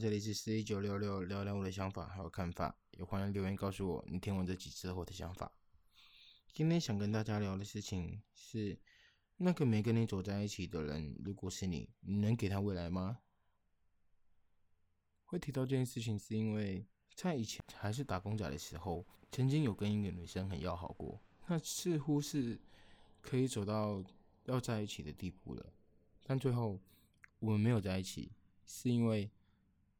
这里是四一九六六，聊聊我的想法还有看法，也欢迎留言告诉我你听完这几次后的想法。今天想跟大家聊的事情是，那个没跟你走在一起的人，如果是你，你能给他未来吗？会提到这件事情，是因为在以前还是打工仔的时候，曾经有跟一个女生很要好过，那似乎是可以走到要在一起的地步了，但最后我们没有在一起。是因为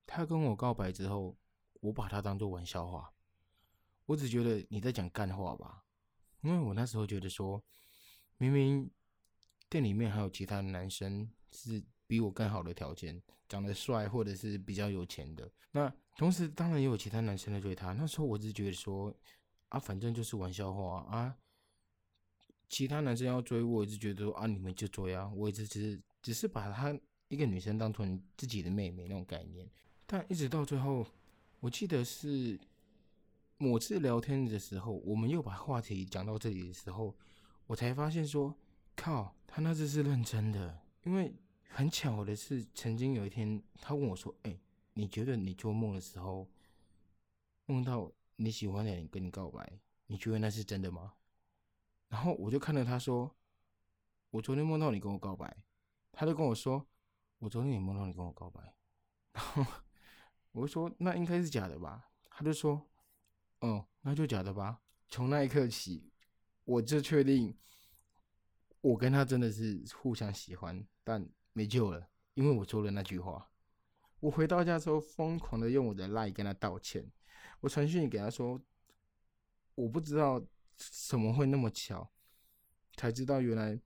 他跟我告白之后，我把他当做玩笑话。我只觉得你在讲干话吧，因为我那时候觉得说，明明店里面还有其他男生是比我更好的条件，长得帅或者是比较有钱的。那同时当然也有其他男生在追他。那时候我只觉得说，啊，反正就是玩笑话啊。其他男生要追我，一直觉得说啊，你们就追啊。我一直只是只是把他。一个女生当成自己的妹妹那种概念，但一直到最后，我记得是某次聊天的时候，我们又把话题讲到这里的时候，我才发现说，靠，他那次是认真的。因为很巧的是，曾经有一天，他问我说：“哎，你觉得你做梦的时候梦到你喜欢的人跟你告白，你觉得那是真的吗？”然后我就看着他说：“我昨天梦到你跟我告白。”他就跟我说。我昨天也梦到你跟我告白，然后我说那应该是假的吧？他就说，哦，那就假的吧。从那一刻起，我就确定我跟他真的是互相喜欢，但没救了，因为我说了那句话。我回到家之后，疯狂的用我的 line 跟他道歉。我传讯给他说，我不知道怎么会那么巧，才知道原来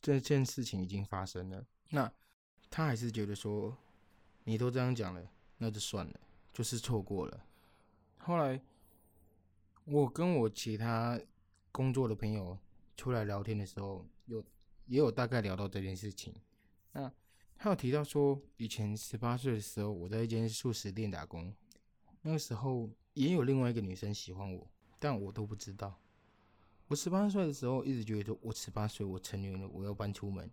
这件事情已经发生了。那。他还是觉得说，你都这样讲了，那就算了，就是错过了。后来，我跟我其他工作的朋友出来聊天的时候，有也有大概聊到这件事情。那他有提到说，以前十八岁的时候，我在一间素食店打工，那个时候也有另外一个女生喜欢我，但我都不知道。我十八岁的时候，一直觉得我十八岁，我成年了，我要搬出门，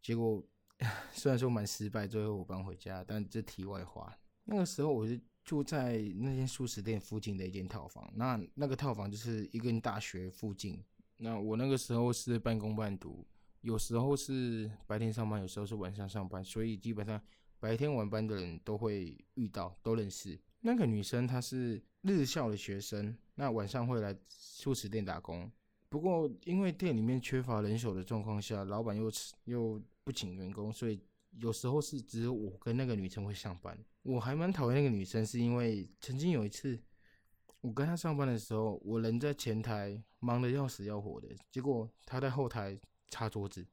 结果。虽然说蛮失败，最后我搬回家，但这题外话。那个时候我是住在那间素食店附近的一间套房，那那个套房就是一个大学附近。那我那个时候是半工半读，有时候是白天上班，有时候是晚上上班，所以基本上白天晚班的人都会遇到，都认识。那个女生她是日校的学生，那晚上会来素食店打工。不过因为店里面缺乏人手的状况下，老板又又。不请员工，所以有时候是只有我跟那个女生会上班。我还蛮讨厌那个女生，是因为曾经有一次我跟她上班的时候，我人在前台忙得要死要活的，结果她在后台擦桌子，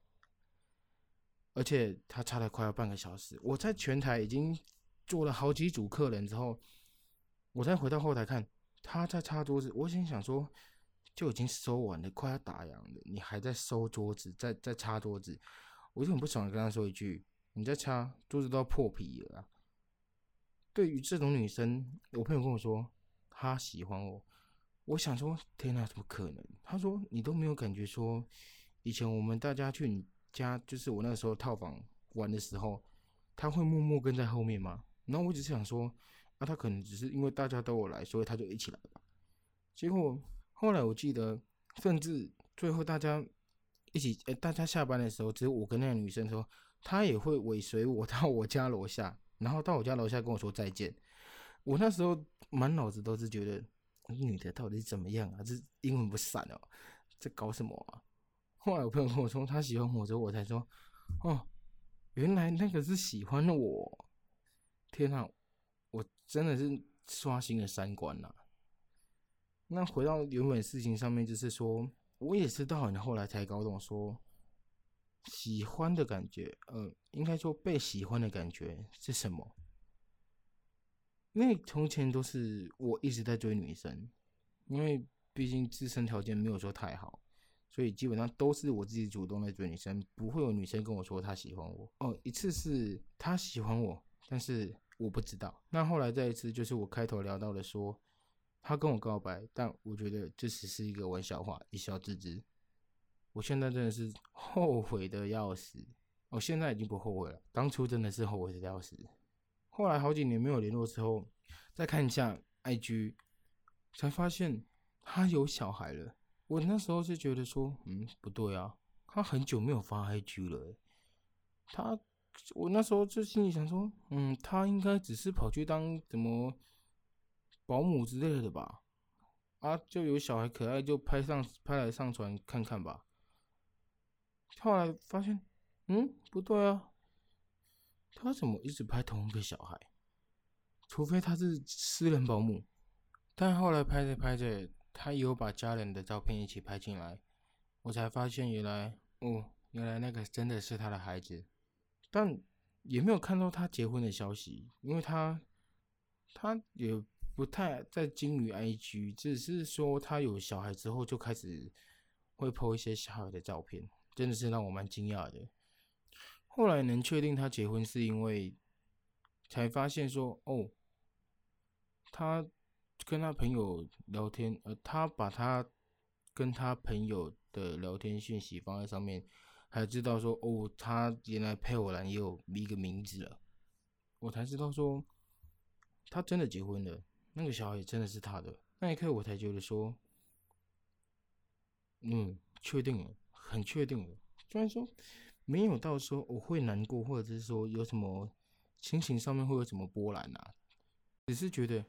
而且她擦了快要半个小时。我在前台已经做了好几组客人之后，我再回到后台看她在擦桌子，我心想说就已经收完了，快要打烊了，你还在收桌子，在在擦桌子。我就很不爽，跟他说一句：“你在擦桌子都要破皮了。”对于这种女生，我朋友跟我说她喜欢我，我想说：“天哪，怎么可能？”他说：“你都没有感觉说，以前我们大家去你家，就是我那时候套房玩的时候，他会默默跟在后面吗？”然后我只是想说：“啊，他可能只是因为大家都有来，所以他就一起来吧。”结果后来我记得，甚至最后大家。一起，诶，大家下班的时候，只有我跟那个女生说，她也会尾随我到我家楼下，然后到我家楼下跟我说再见。我那时候满脑子都是觉得，女的到底怎么样啊？这英文不散哦，在搞什么啊？后来我朋友跟我说，他喜欢我之后，我才说，哦，原来那个是喜欢我。天啊，我真的是刷新了三观呐。那回到原本事情上面，就是说。我也是到你后来才搞懂，说喜欢的感觉，呃，应该说被喜欢的感觉是什么？因为从前都是我一直在追女生，因为毕竟自身条件没有说太好，所以基本上都是我自己主动在追女生，不会有女生跟我说她喜欢我。哦，一次是她喜欢我，但是我不知道。那后来再一次就是我开头聊到的说。他跟我告白，但我觉得这只是一个玩笑话，一笑置之。我现在真的是后悔的要死，我现在已经不后悔了，当初真的是后悔的要死。后来好几年没有联络之后，再看一下 IG，才发现他有小孩了。我那时候是觉得说，嗯，不对啊，他很久没有发 IG 了。他，我那时候就心里想说，嗯，他应该只是跑去当什么保姆之类的吧？啊，就有小孩可爱就拍上拍来上传看看吧。后来发现，嗯，不对啊，他怎么一直拍同一个小孩？除非他是私人保姆。但后来拍着拍着，他有把家人的照片一起拍进来，我才发现原来，哦，原来那个真的是他的孩子。但也没有看到他结婚的消息，因为他他也不太在精于 IG，只是说他有小孩之后就开始会 po 一些小孩的照片，真的是让我蛮惊讶的。后来能确定他结婚，是因为才发现说，哦，他跟他朋友聊天，呃，他把他跟他朋友的聊天讯息放在上面。才知道说哦，他原来配偶栏也有一个名字了。我才知道说，他真的结婚了，那个小孩真的是他的。那一刻我才觉得说，嗯，确定了，很确定了。虽然说没有到说我会难过，或者是说有什么心情上面会有什么波澜啊，只是觉得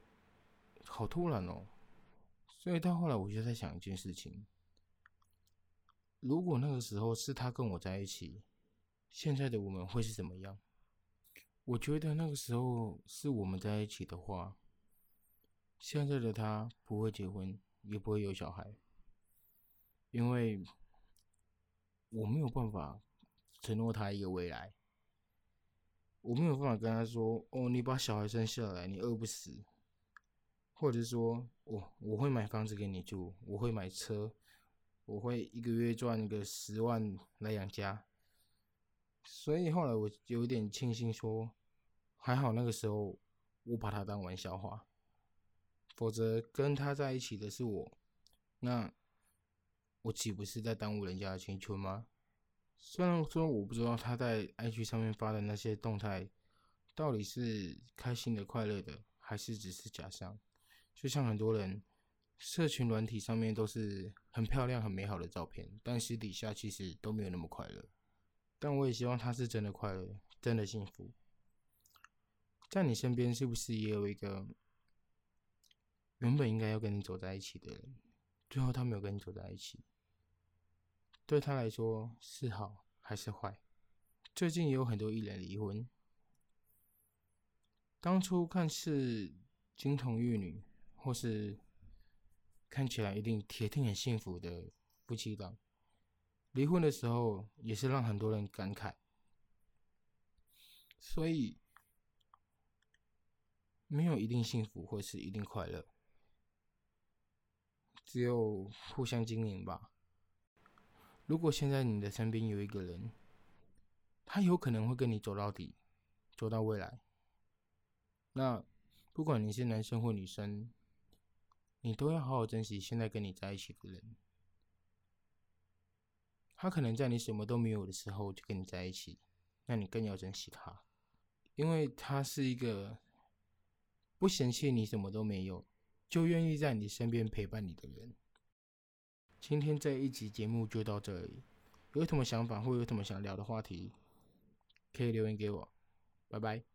好突然哦。所以到后来我就在想一件事情。如果那个时候是他跟我在一起，现在的我们会是怎么样？我觉得那个时候是我们在一起的话，现在的他不会结婚，也不会有小孩，因为我没有办法承诺他一个未来，我没有办法跟他说：“哦，你把小孩生下来，你饿不死。”或者说：“我我会买房子给你住，我会买车。”我会一个月赚个十万来养家，所以后来我有点庆幸说，还好那个时候我把他当玩笑话，否则跟他在一起的是我，那我岂不是在耽误人家的青春吗？虽然说我不知道他在 IG 上面发的那些动态，到底是开心的、快乐的，还是只是假象，就像很多人。社群软体上面都是很漂亮、很美好的照片，但私底下其实都没有那么快乐。但我也希望他是真的快乐、真的幸福。在你身边，是不是也有一个原本应该要跟你走在一起的人，最后他没有跟你走在一起？对他来说是好还是坏？最近也有很多艺人离婚，当初看似金童玉女，或是。看起来一定铁定很幸福的夫妻档，离婚的时候也是让很多人感慨。所以没有一定幸福或是一定快乐，只有互相经营吧。如果现在你的身边有一个人，他有可能会跟你走到底，走到未来，那不管你是男生或女生。你都要好好珍惜现在跟你在一起的人。他可能在你什么都没有的时候就跟你在一起，那你更要珍惜他，因为他是一个不嫌弃你什么都没有，就愿意在你身边陪伴你的人。今天这一集节目就到这里，有什么想法或有什么想聊的话题，可以留言给我。拜拜。